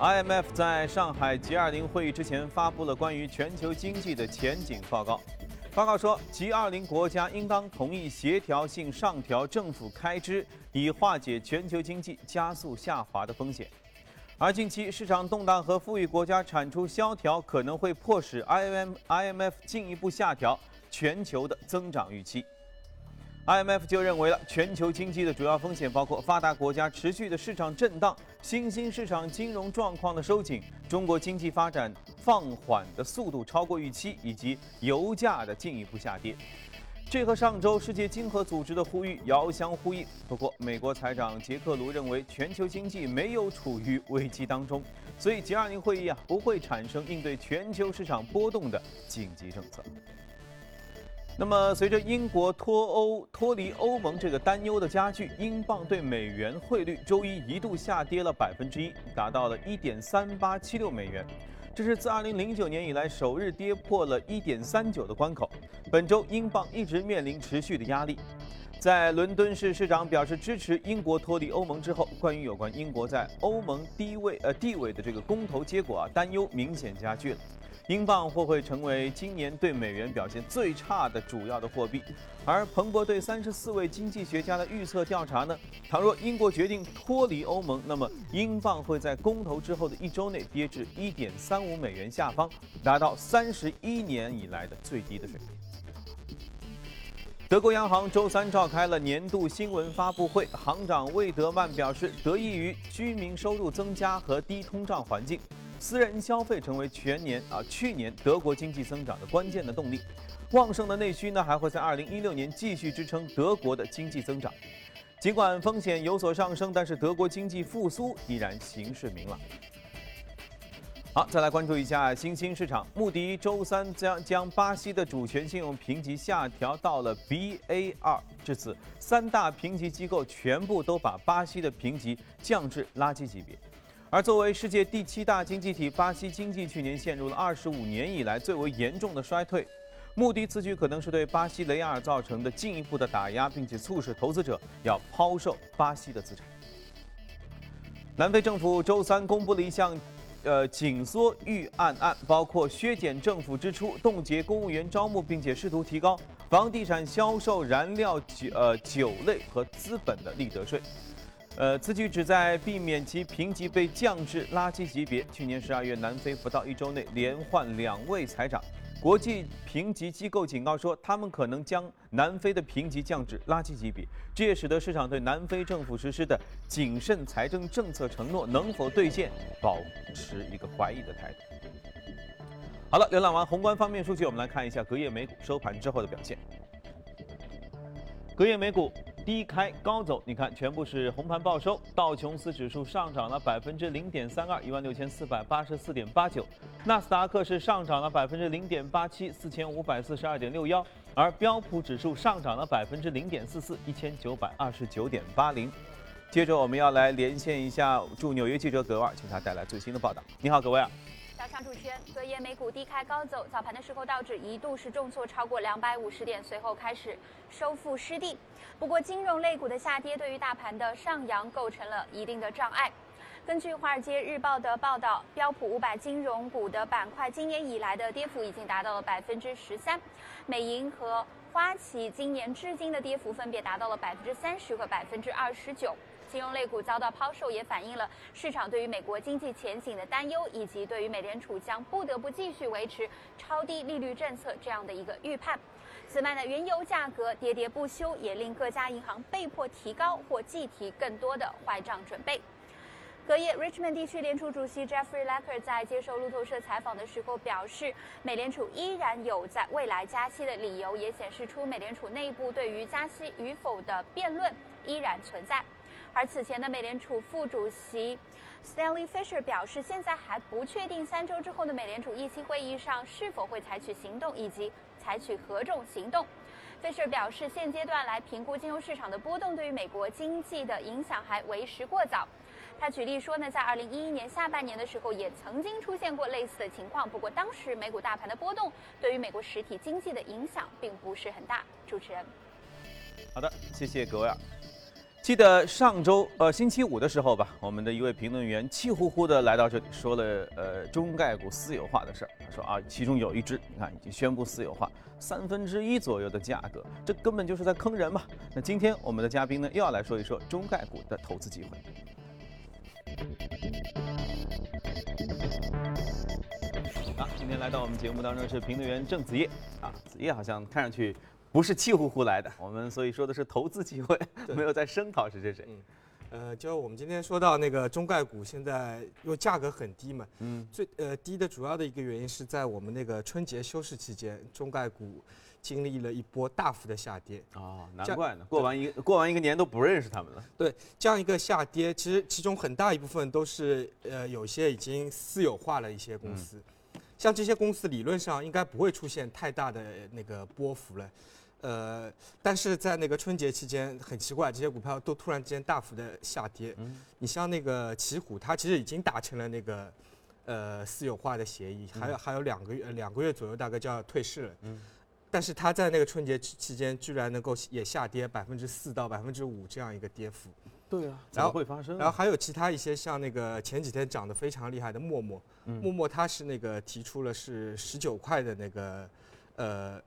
IMF 在上海 G20 会议之前发布了关于全球经济的前景报告。报告说，G20 国家应当同意协调性上调政府开支，以化解全球经济加速下滑的风险。而近期市场动荡和富裕国家产出萧条，可能会迫使 IM IMF 进一步下调全球的增长预期。IMF 就认为了，全球经济的主要风险包括发达国家持续的市场震荡、新兴市场金融状况的收紧、中国经济发展放缓的速度超过预期，以及油价的进一步下跌。这和上周世界经合组织的呼吁遥相呼应。不过，美国财长杰克卢认为，全球经济没有处于危机当中，所以 G20 会议啊不会产生应对全球市场波动的紧急政策。那么，随着英国脱欧脱离欧盟这个担忧的加剧，英镑对美元汇率周一一度下跌了百分之一，达到了一点三八七六美元，这是自二零零九年以来首日跌破了一点三九的关口。本周英镑一直面临持续的压力。在伦敦市市长表示支持英国脱离欧盟之后，关于有关英国在欧盟低位呃地位的这个公投结果啊，担忧明显加剧了。英镑或会成为今年对美元表现最差的主要的货币，而彭博对三十四位经济学家的预测调查呢？倘若英国决定脱离欧盟，那么英镑会在公投之后的一周内跌至一点三五美元下方，达到三十一年以来的最低的水平。德国央行周三召开了年度新闻发布会，行长魏德曼表示，得益于居民收入增加和低通胀环境。私人消费成为全年啊去年德国经济增长的关键的动力，旺盛的内需呢还会在二零一六年继续支撑德国的经济增长。尽管风险有所上升，但是德国经济复苏依然形势明朗。好，再来关注一下新兴市场，穆迪周三将将巴西的主权信用评级下调到了 Ba2，至此三大评级机构全部都把巴西的评级降至垃圾级别。而作为世界第七大经济体，巴西经济去年陷入了二十五年以来最为严重的衰退。穆迪此举可能是对巴西雷亚尔造成的进一步的打压，并且促使投资者要抛售巴西的资产。南非政府周三公布了一项，呃，紧缩预案案，包括削减政府支出、冻结公务员招募，并且试图提高房地产销售、燃料酒、呃酒类和资本的利得税。呃，此举旨在避免其评级被降至垃圾级别。去年十二月，南非不到一周内连换两位财长，国际评级机构警告说，他们可能将南非的评级降至垃圾级别。这也使得市场对南非政府实施的谨慎财政政策承诺能否兑现保持一个怀疑的态度。好了，浏览完宏观方面数据，我们来看一下隔夜美股收盘之后的表现。隔夜美股。低开高走，你看全部是红盘报收。道琼斯指数上涨了百分之零点三二，一万六千四百八十四点八九；纳斯达克是上涨了百分之零点八七，四千五百四十二点六幺；而标普指数上涨了百分之零点四四，一千九百二十九点八零。接着我们要来连线一下驻纽约记者葛尔，请他带来最新的报道。你好，葛威尔。早上主持人，隔夜美股低开高走，早盘的时候道指一度是重挫超过两百五十点，随后开始收复失地。不过，金融类股的下跌对于大盘的上扬构成了一定的障碍。根据《华尔街日报》的报道，标普五百金融股的板块今年以来的跌幅已经达到了百分之十三，美银和花旗今年至今的跌幅分别达到了百分之三十和百分之二十九。金融类股遭到抛售，也反映了市场对于美国经济前景的担忧，以及对于美联储将不得不继续维持超低利率政策这样的一个预判。此外呢，原油价格喋喋不休，也令各家银行被迫提高或计提更多的坏账准备。隔夜，Richmond 地区联储主席 Jeffrey Lacker 在接受路透社采访的时候表示，美联储依然有在未来加息的理由，也显示出美联储内部对于加息与否的辩论依然存在。而此前的美联储副主席 Stanley Fisher 表示，现在还不确定三周之后的美联储议息会议上是否会采取行动，以及采取何种行动。Fisher 表示，现阶段来评估金融市场的波动对于美国经济的影响还为时过早。他举例说呢，在2011年下半年的时候也曾经出现过类似的情况，不过当时美股大盘的波动对于美国实体经济的影响并不是很大。主持人，好的，谢谢各位。记得上周呃星期五的时候吧，我们的一位评论员气呼呼的来到这里，说了呃中概股私有化的事儿。他说啊，其中有一只你看已经宣布私有化，三分之一左右的价格，这根本就是在坑人嘛。那今天我们的嘉宾呢又要来说一说中概股的投资机会。好，今天来到我们节目当中是评论员郑子叶啊，子叶好像看上去。不是气呼呼来的，我们所以说的是投资机会，没有在声讨谁谁谁？嗯，呃，就我们今天说到那个中概股，现在因为价格很低嘛，嗯，最呃低的主要的一个原因是在我们那个春节休市期间，中概股经历了一波大幅的下跌。哦，难怪呢，过完一过完一个年都不认识他们了。对，这样一个下跌，其实其中很大一部分都是呃有些已经私有化了一些公司，像这些公司理论上应该不会出现太大的那个波幅了。呃，但是在那个春节期间，很奇怪，这些股票都突然之间大幅的下跌。嗯，你像那个奇虎，它其实已经达成了那个呃私有化的协议，还有还有两个月两个月左右大概就要退市了。嗯，但是它在那个春节期间居然能够也下跌百分之四到百分之五这样一个跌幅。对啊，然后会发生？然后还有其他一些像那个前几天涨得非常厉害的陌陌，陌陌它是那个提出了是十九块的那个呃。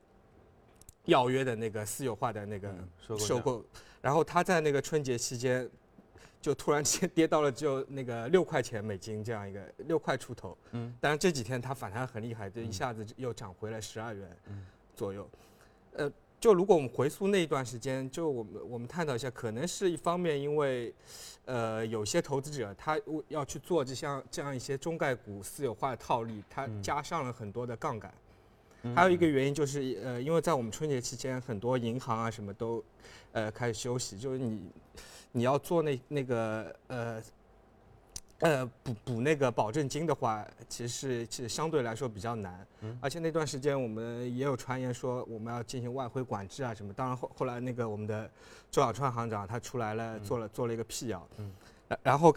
要约的那个私有化的那个收购，然后他在那个春节期间，就突然间跌到了就那个六块钱美金这样一个六块出头。嗯，但是这几天它反弹很厉害，就一下子又涨回了十二元左右。呃，就如果我们回溯那一段时间，就我们我们探讨一下，可能是一方面因为，呃，有些投资者他要去做这像这样一些中概股私有化的套利，他加上了很多的杠杆。还有一个原因就是，呃，因为在我们春节期间，很多银行啊什么都，呃，开始休息。就是你，你要做那那个呃，呃补补那个保证金的话，其实是其实相对来说比较难。嗯。而且那段时间我们也有传言说我们要进行外汇管制啊什么。当然后后来那个我们的周小川行长他出来了，做了做了一个辟谣。嗯。然后，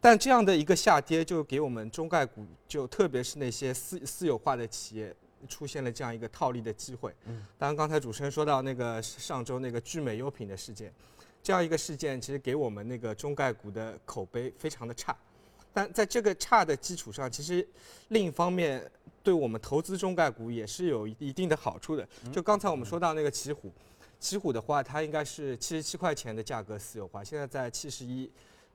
但这样的一个下跌就给我们中概股，就特别是那些私私有化的企业。出现了这样一个套利的机会。嗯，当然，刚才主持人说到那个上周那个聚美优品的事件，这样一个事件其实给我们那个中概股的口碑非常的差。但在这个差的基础上，其实另一方面对我们投资中概股也是有一定的好处的。就刚才我们说到那个奇虎，奇虎的话，它应该是七十七块钱的价格私有化，现在在七十一，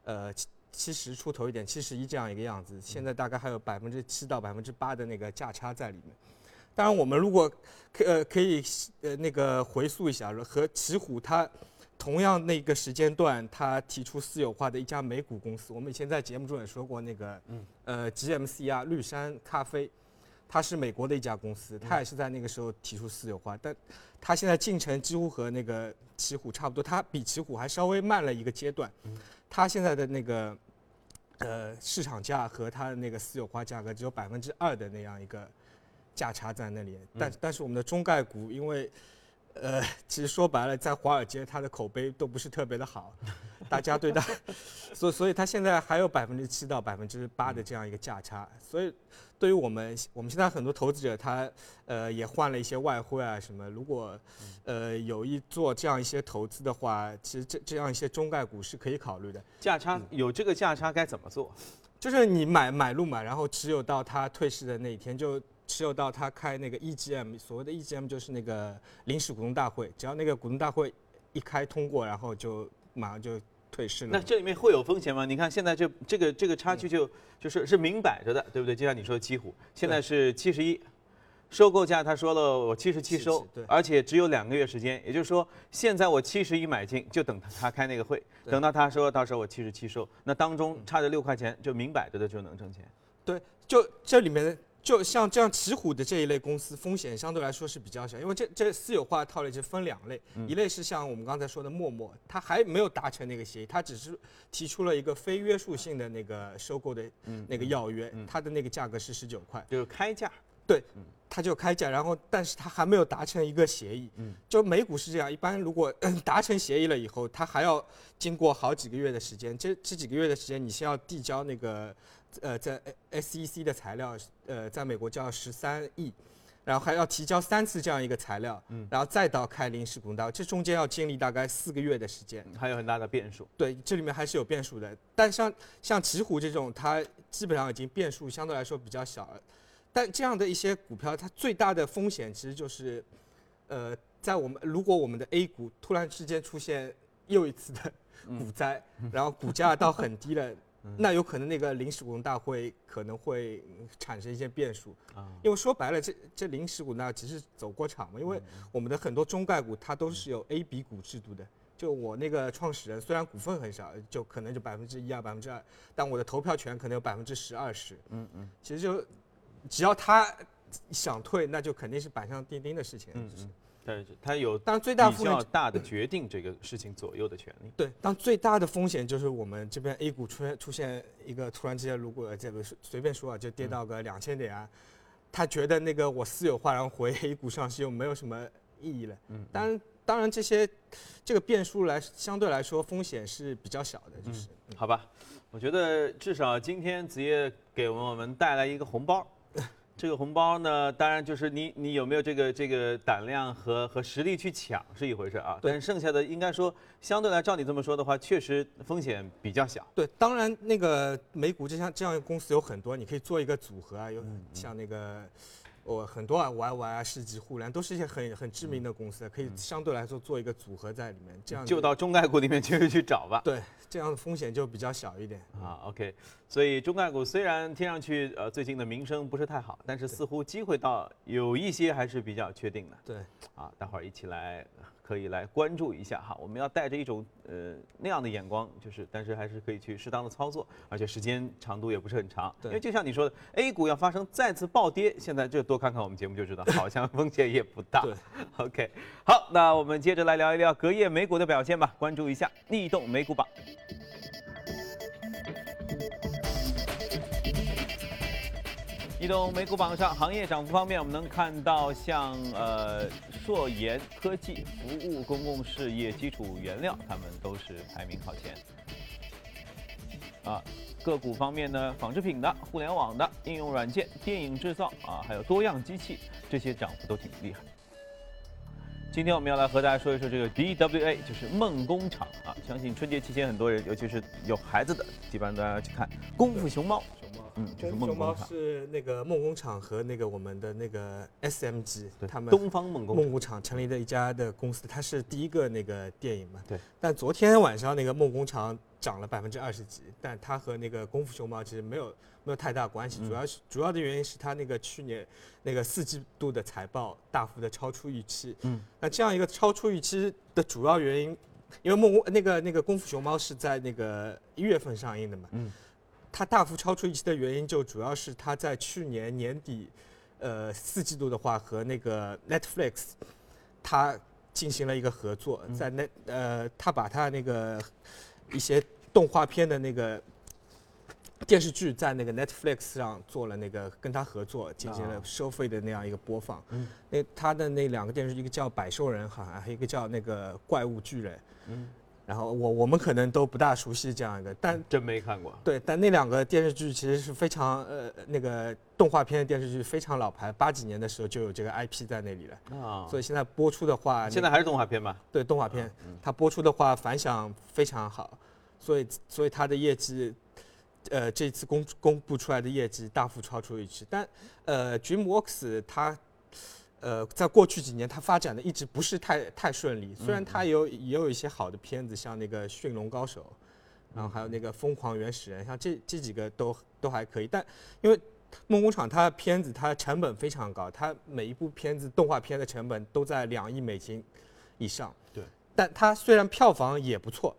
呃七七十出头一点，七十一这样一个样子。现在大概还有百分之七到百分之八的那个价差在里面。当然，我们如果可呃可以呃那个回溯一下，和奇虎它同样那个时间段，它提出私有化的一家美股公司，我们以前在节目中也说过，那个呃 GMC 啊，绿山咖啡，它是美国的一家公司，它也是在那个时候提出私有化，但它现在进程几乎和那个奇虎差不多，它比奇虎还稍微慢了一个阶段，它现在的那个呃市场价和它的那个私有化价格只有百分之二的那样一个。价差在那里，但但是我们的中概股，因为，呃，其实说白了，在华尔街它的口碑都不是特别的好，大家对它，所所以它现在还有百分之七到百分之八的这样一个价差，所以对于我们我们现在很多投资者，他呃也换了一些外汇啊什么，如果呃有意做这样一些投资的话，其实这这样一些中概股是可以考虑的。价差有这个价差该怎么做？就是你买买入嘛，然后持有到它退市的那一天就。持有到他开那个 EGM，所谓的 EGM 就是那个临时股东大会，只要那个股东大会一开通过，然后就马上就退市了。那这里面会有风险吗？你看现在这这个这个差距就就是是明摆着的，对不对？就像你说的七虎，现在是七十一，收购价他说了我七十七收，而且只有两个月时间，也就是说现在我七十一买进，就等他他开那个会，等到他说到时候我七十七收，那当中差这六块钱就明摆着的就能挣钱。对，就这里面。就像这样，奇虎的这一类公司风险相对来说是比较小，因为这这私有化套利就分两类，一类是像我们刚才说的陌陌，它还没有达成那个协议，它只是提出了一个非约束性的那个收购的那个要约，它的那个价格是十九块，就是开价，对，它就开价，然后但是它还没有达成一个协议，就美股是这样，一般如果 达成协议了以后，它还要经过好几个月的时间，这这几个月的时间你先要递交那个。呃，在 SEC 的材料，呃，在美国叫十三亿，然后还要提交三次这样一个材料，嗯然后再到开临时股东大会，这中间要经历大概四个月的时间。还有很大的变数。对，这里面还是有变数的。但像像奇虎这种，它基本上已经变数相对来说比较小了。但这样的一些股票，它最大的风险其实就是，呃，在我们如果我们的 A 股突然之间出现又一次的 股灾，然后股价到很低了，那有可能那个临时股东大会可能会嗯产生一些变数。啊因为说白了，这这临时股呢只是走过场嘛，因为我们的很多中概股它都是有 A、B 股制度的。就我那个创始人，虽然股份很少，就可能就百分之一啊、百分之二，但我的投票权可能有百分之十、二十。嗯嗯其实就只要他想退，那就肯定是板上钉钉的事情。嗯嗯，但是它有但最大比风险，较大的决定这个事情左右的权利。对，但最大的风险就是我们这边 A 股出现出现一个突然之间，如果这个随便说啊，就跌到个两千点啊，他觉得那个我私有化然后回 A 股上市又没有什么意义了。嗯，当然，当然这些这个变数来相对来说风险是比较小的，就是。好吧，我觉得至少今天子夜给我们带来一个红包。这个红包呢，当然就是你你有没有这个这个胆量和和实力去抢是一回事啊，对但剩下的应该说相对来照你这么说的话，确实风险比较小。对，当然那个美股这项这样的公司有很多，你可以做一个组合啊，有嗯像那个我很多啊，YY 啊、世纪互联都是一些很很知名的公司，可以相对来说做一个组合在里面，这样就到中概股里面去去找吧。对这样的风险就比较小一点。啊，OK，所以中概股虽然听上去呃最近的名声不是太好，但是似乎机会到有一些还是比较确定的。对，啊，待会儿一起来可以来关注一下哈。我们要带着一种呃那样的眼光，就是但是还是可以去适当的操作，而且时间长度也不是很长。对因为就像你说的，A 股要发生再次暴跌，现在就多看看我们节目就知道，好像风险也不大。对 OK，好，那我们接着来聊一聊隔夜美股的表现吧，关注一下逆动美股榜。移动美股榜上，行业涨幅方面，我们能看到像呃硕研科技、服务公共事业、基础原料，他们都是排名靠前。啊，个股方面呢，纺织品的、互联网的、应用软件、电影制造啊，还有多样机器，这些涨幅都挺厉害。今天我们要来和大家说一说这个 DWA，就是梦工厂啊。相信春节期间很多人，尤其是有孩子的，基本上都要去看《功夫熊猫》。嗯，就是功夫熊猫梦工厂，是那个梦工厂和那个我们的那个 SMG 对他们东方梦工厂梦工厂成立的一家的公司，它是第一个那个电影嘛。对。但昨天晚上那个梦工厂涨了百分之二十几，但它和那个功夫熊猫其实没有没有太大关系，嗯主要是主要的原因是它那个去年那个四季度的财报大幅的超出预期。嗯。那这样一个超出预期的主要原因，因为梦工那个那个功夫熊猫是在那个一月份上映的嘛。嗯。它大幅超出预期的原因，就主要是它在去年年底，呃，四季度的话和那个 Netflix，它进行了一个合作，在那呃，它把它那个一些动画片的那个电视剧在那个 Netflix 上做了那个跟它合作，进行了啊收费的那样一个播放。嗯那它的那两个电视剧，一个叫《百兽人》，好像还有一个叫那个《怪物巨人》。嗯，然后我我们可能都不大熟悉这样一个，但真没看过。对，但那两个电视剧其实是非常呃那个动画片的电视剧非常老牌，八几年的时候就有这个 IP 在那里了，啊，所以现在播出的话，现在还是动画片吧？对动画片嗯它播出的话反响非常好，所以所以它的业绩。呃，这次公公布出来的业绩大幅超出预期，但呃，DreamWorks 它呃在过去几年它发展的一直不是太太顺利，虽然它有也有一些好的片子，像那个《驯龙高手》，然后还有那个《疯狂原始人》，像这这几个都都还可以，但因为梦工厂它的片子它成本非常高，它每一部片子动画片的成本都在两亿美金以上。对，但它虽然票房也不错，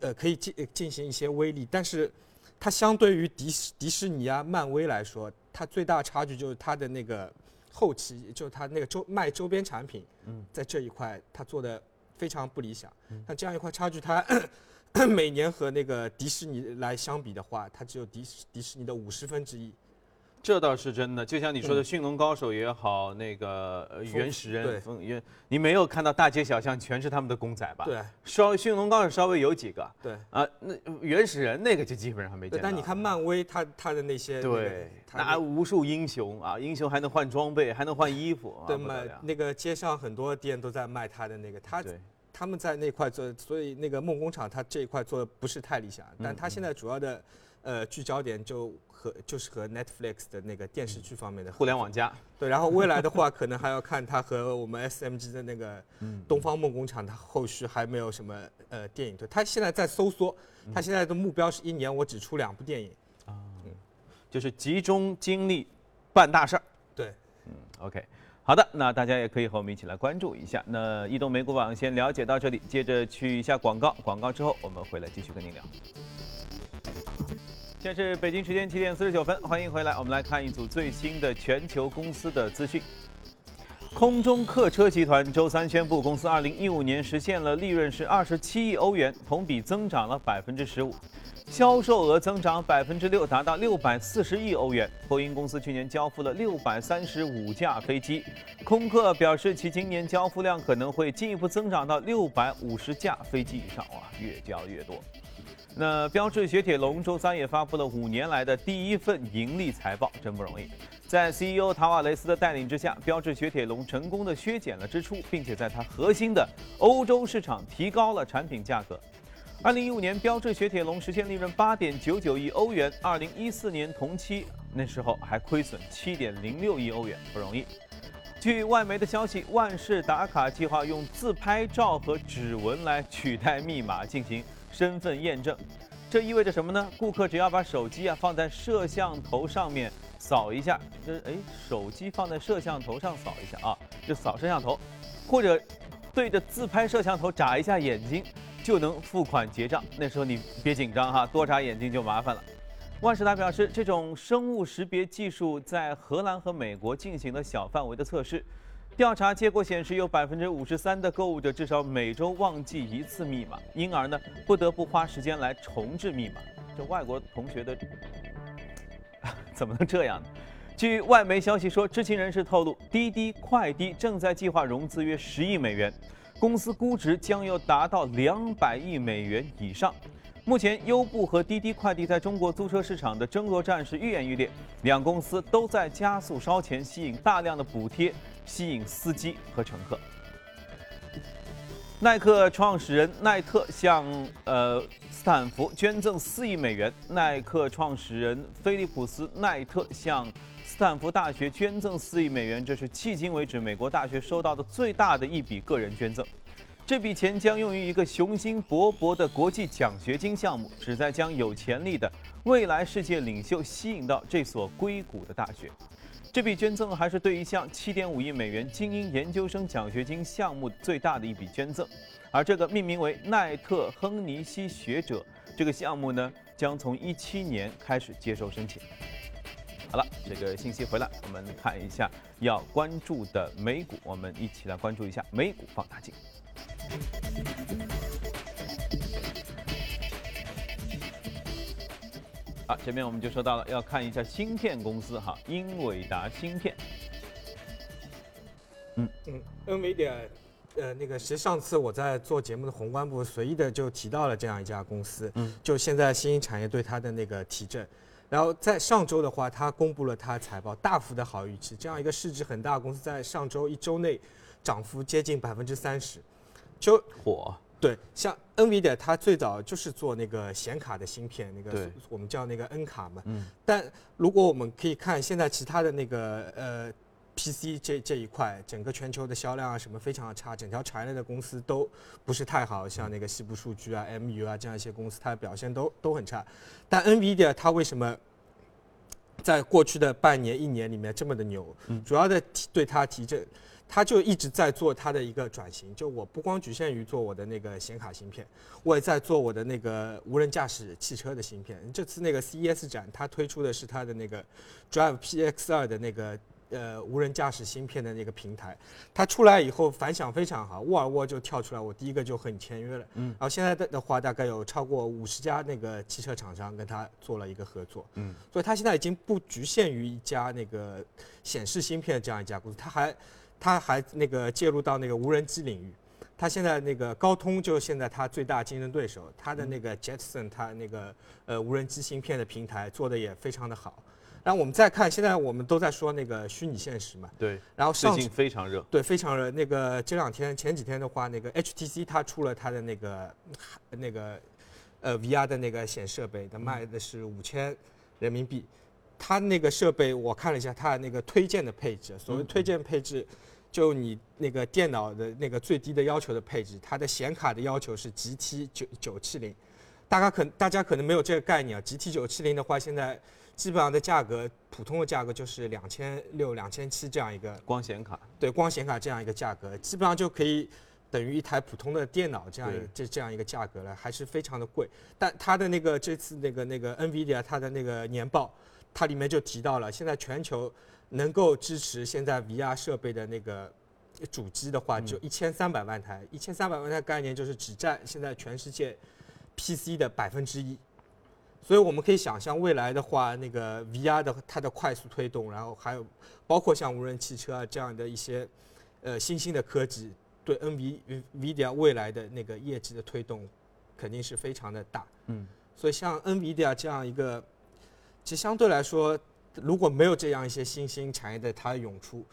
呃，可以进呃进行一些微利，但是它相对于迪士迪士尼啊、漫威来说，它最大的差距就是它的那个后期，就是它那个周卖周边产品，嗯，在这一块它做的非常不理想。那这样一块差距，它 每年和那个迪士尼来相比的话，它只有迪士迪士尼的五十分之一。这倒是真的，就像你说的，驯龙高手也好，那个呃原始人你没有看到大街小巷全是他们的公仔吧？对，稍驯龙高手稍微有几个对。啊，那原始人那个就基本上没见对，到。但你看漫威，他他的那些对，它那无数英雄啊，英雄还能换装备，还能换衣服，啊对卖那个街上很多店都在卖他的那个，他，他们在那块做，所以那个梦工厂他这一块做的不是太理想，嗯但他现在主要的呃聚焦点就和就是和 Netflix 的那个电视剧方面的互联网加，对，然后未来的话，可能还要看它和我们 SMG 的那个嗯东方梦工厂，它后续还没有什么呃电影。对，它现在在收缩，它现在的目标是一年我只出两部电影。嗯就是集中精力办大事儿。对，嗯 OK，好的，那大家也可以和我们一起来关注一下。那移动美股网先了解到这里，接着去一下广告，广告之后我们回来继续跟您聊。现在是北京时间七点四十九分，欢迎回来，我们来看一组最新的全球公司的资讯。空中客车集团周三宣布，公司2015年实现了利润是27亿欧元，同比增长了15%，销售额增长6%，达到640亿欧元。波音公司去年交付了635架飞机，空客表示其今年交付量可能会进一步增长到650架飞机以上，哇，越交越多。那标致雪铁龙周三也发布了五年来的第一份盈利财报，真不容易。在 CEO 塔瓦雷斯的带领之下，标致雪铁龙成功的削减了支出，并且在它核心的欧洲市场提高了产品价格。二零一五年，标致雪铁龙实现利润八点九九亿欧元，二零一四年同期那时候还亏损七点零六亿欧元，不容易。据外媒的消息，万事达卡计划用自拍照和指纹来取代密码进行身份验证。这意味着什么呢？顾客只要把手机啊放在摄像头上面扫一下，这哎，手机放在摄像头上扫一下啊，就扫摄像头，或者对着自拍摄像头眨一下眼睛，就能付款结账。那时候你别紧张哈，多眨眼睛就麻烦了。万事达表示，这种生物识别技术在荷兰和美国进行了小范围的测试。调查结果显示，有百分之五十三的购物者至少每周忘记一次密码，因而呢不得不花时间来重置密码。这外国同学的 怎么能这样呢？据外媒消息说，知情人士透露，滴滴快滴正在计划融资约十亿美元，公司估值将要达到两百亿美元以上。目前，优步和滴滴快递在中国租车市场的争夺战是愈演愈烈，两公司都在加速烧钱，吸引大量的补贴，吸引司机和乘客。耐克创始人奈特向呃斯坦福捐赠四亿美元。耐克创始人菲利普斯奈特向斯坦福大学捐赠四亿美元，这是迄今为止美国大学收到的最大的一笔个人捐赠。这笔钱将用于一个雄心勃勃的国际奖学金项目，旨在将有潜力的未来世界领袖吸引到这所硅谷的大学。这笔捐赠还是对一项7.5亿美元精英研究生奖学金项目最大的一笔捐赠，而这个命名为奈特亨尼西学者这个项目呢，将从17年开始接受申请。好了，这个信息回来，我们看一下要关注的美股，我们一起来关注一下美股放大镜。好，前面我们就说到了，要看一下芯片公司哈，英伟达芯片。嗯，NVIDIA，呃，那个其实上次我在做节目的宏观部随意的就提到了这样一家公司，嗯，就现在新兴产业对它的那个提振。然后在上周的话，它公布了它财报，大幅的好预期。这样一个市值很大的公司，在上周一周内涨幅接近百分之三十，就火，对，像 NVIDIA 它最早就是做那个显卡的芯片，那个我们叫那个 N 卡嘛。嗯。但如果我们可以看现在其他的那个呃 PC 这这一块，整个全球的销量啊什么非常的差，整条产业链的公司都不是太好，像那个西部数据啊、MU 啊这样一些公司，它的表现都都很差。但 NVIDIA 它为什么在过去的半年、一年里面这么的牛？嗯主要的提对它提振。它就一直在做他的一个转型，就我不光局限于做我的那个显卡芯片，我也在做我的那个无人驾驶汽车的芯片。这次那个 CES 展，它推出的是它的那个 Drive PX 2的那个呃无人驾驶芯片的那个平台，它出来以后反响非常好，沃尔沃就跳出来，我第一个就和你签约了。嗯，然后现在的的话，大概有超过五十家那个汽车厂商跟他做了一个合作。嗯，所以它现在已经不局限于一家那个显示芯片这样一家公司，它还它还那个介入到那个无人机领域。他现在那个高通就现在他最大竞争对手，他的那个 Jetson 它那个呃无人机芯片的平台做的也非常的好。然后我们再看，现在我们都在说那个虚拟现实嘛，对，然后最近非常热，对，非常热。那个这两天前几天的话，那个 HTC 它出了它的那个那个呃 VR 的那个显设备，它卖的是五千人民币。它那个设备我看了一下，它的那个推荐的配置，所谓推荐配置，就你那个电脑的那个最低的要求的配置，它的显卡的要求是 GT 九九七零。大家可大家可能没有这个概念啊，GT 九七零的话现在。基本上的价格，普通的价格就是两千六、两千七这样一个光显卡。对，光显卡这样一个价格，基本上就可以等于一台普通的电脑这样这这样一个价格了，还是非常的贵。但它的那个这次那个那个 NVIDIA 它的那个年报，它里面就提到了，现在全球能够支持现在 VR 设备的那个主机的话，就一千三百万台。一千三百万台概念就是只占现在全世界 PC 的百分之一。所以我们可以想象，未来的话，那个 VR 的它的快速推动，然后还有包括像无人汽车啊这样的一些呃新兴的科技，对 NVIDIA 未来的那个业绩的推动，肯定是非常的大。嗯，所以像 NVIDIA 这样一个，其实相对来说，如果没有这样一些新兴产业的它涌出。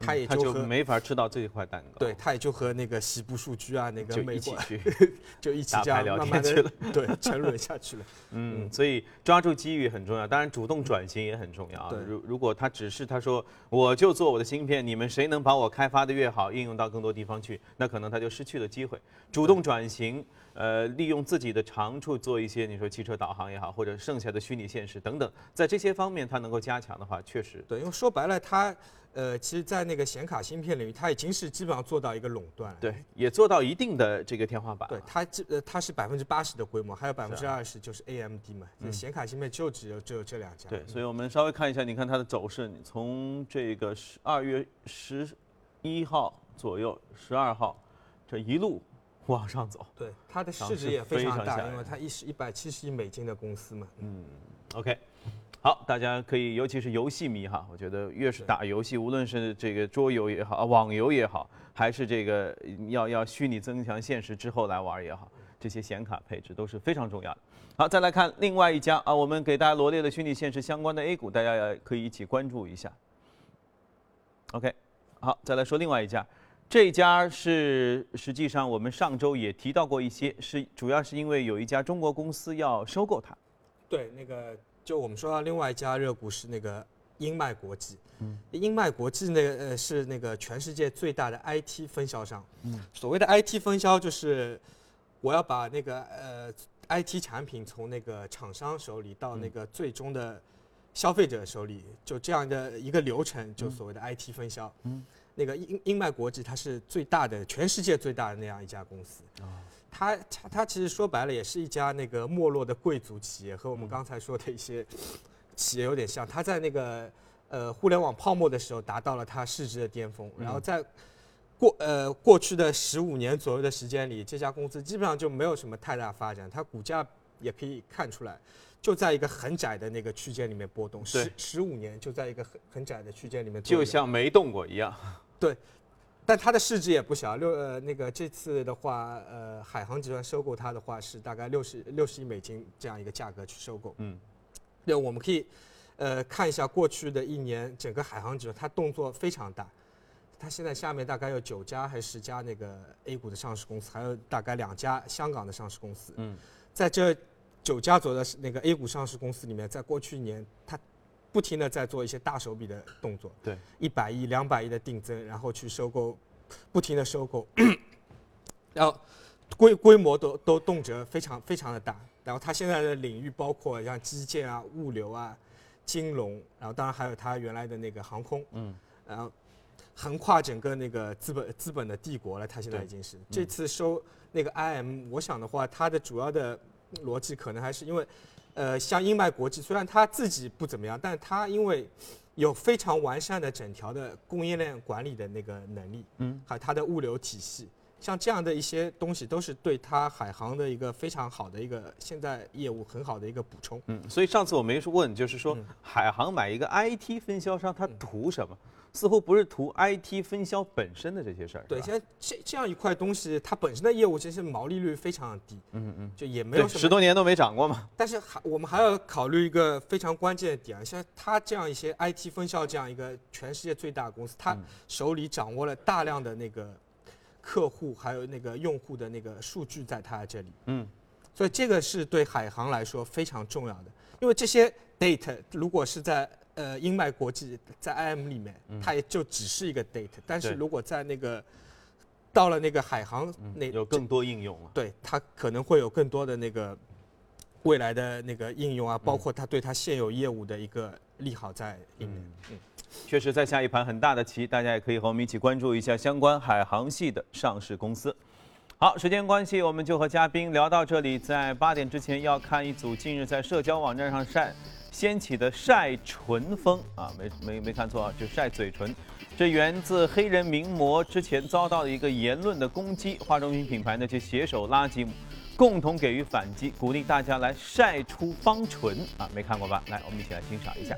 它也就没法吃到这一块蛋糕。对，它也就和那个西部数据啊，那个美国 就一起这样慢慢的对沉沦下去了。嗯，所以抓住机遇很重要，当然主动转型也很重要。如如果他只是他说我就做我的芯片，你们谁能把我开发的越好，应用到更多地方去，那可能他就失去了机会。主动转型，呃，利用自己的长处做一些你说汽车导航也好，或者剩下的虚拟现实等等，在这些方面它能够加强的话，确实对，因为说白了它。呃，其实，在那个显卡芯片领域，它已经是基本上做到一个垄断了。对，也做到一定的这个天花板。对，它这呃，它是百分之八十的规模，还有百分之二十就是 AMD 嘛。嗯。显卡芯片就只有只有这两家。对，所以我们稍微看一下，你看它的走势，从这个十二月十一号左右，十二号，这一路往上走。对，它的市值也非常大，因为它一是一百七十亿美金的公司嘛。嗯。OK。好，大家可以，尤其是游戏迷哈，我觉得越是打游戏，无论是这个桌游也好，啊网游也好，还是这个要要虚拟增强现实之后来玩也好，这些显卡配置都是非常重要的。好，再来看另外一家啊，我们给大家罗列的虚拟现实相关的 A 股，大家也可以一起关注一下。OK，好，再来说另外一家，这家是实际上我们上周也提到过一些，是主要是因为有一家中国公司要收购它。对，那个。就我们说到另外一家热股是那个英迈国际，嗯，英迈国际那个呃是那个全世界最大的 IT 分销商，嗯，所谓的 IT 分销就是我要把那个呃 IT 产品从那个厂商手里到那个最终的消费者手里，就这样的一个流程，就所谓的 IT 分销，嗯，那个英英迈国际它是最大的全世界最大的那样一家公司，啊。它它它其实说白了也是一家那个没落的贵族企业，和我们刚才说的一些企业有点像。它在那个呃互联网泡沫的时候达到了它市值的巅峰，然后在过呃过去的十五年左右的时间里，这家公司基本上就没有什么太大发展。它股价也可以看出来，就在一个很窄的那个区间里面波动，十十五年就在一个很很窄的区间里面，就像没动过一样。对。但它的市值也不小，六呃那个这次的话，呃海航集团收购它的话是大概六十六十亿美金这样一个价格去收购。嗯，对，我们可以，呃看一下过去的一年整个海航集团它动作非常大，它现在下面大概有九家还是十家那个 A 股的上市公司，还有大概两家香港的上市公司。嗯，在这九家左右的那个 A 股上市公司里面，在过去一年它。不停的在做一些大手笔的动作，对，一百亿、两百亿的定增，然后去收购，不停的收购，然后规规模都都动辄非常非常的大。然后它现在的领域包括像基建啊、物流啊、金融，然后当然还有它原来的那个航空，嗯，然后横跨整个那个资本资本的帝国了。它现在已经是这次收那个 IM，我想的话，它的主要的逻辑可能还是因为。呃，像英迈国际，虽然它自己不怎么样，但它因为有非常完善的整条的供应链管理的那个能力，嗯，还有它的物流体系，像这样的一些东西，都是对它海航的一个非常好的一个现在业务很好的一个补充。嗯，所以上次我没问，就是说嗯海航买一个 IT 分销商，它图什么？似乎不是图 IT 分销本身的这些事儿。对，现在这这样一块东西，它本身的业务其实毛利率非常低，嗯嗯，就也没，有什么十多年都没涨过嘛。但是还我们还要考虑一个非常关键的点啊，像它这样一些 IT 分销这样一个全世界最大的公司，它嗯手里掌握了大量的那个客户还有那个用户的那个数据在它这里，嗯，所以这个是对海航来说非常重要的，因为这些 data 如果是在呃英迈国际在 IM 里面，它也就只是一个 date，但是如果在那个到了那个海航那有更多应用了。对它可能会有更多的那个未来的那个应用啊，包括它对它现有业务的一个利好在里面。嗯确实在下一盘很大的棋，大家也可以和我们一起关注一下相关海航系的上市公司。好，时间关系，我们就和嘉宾聊到这里。在八点之前要看一组近日在社交网站上晒掀起的晒唇风啊，没没没看错啊，就晒嘴唇。这源自黑人名模之前遭到的一个言论的攻击，化妆品品牌呢就携手拉吉姆，共同给予反击，鼓励大家来晒出方唇啊，没看过吧？来，我们一起来欣赏一下。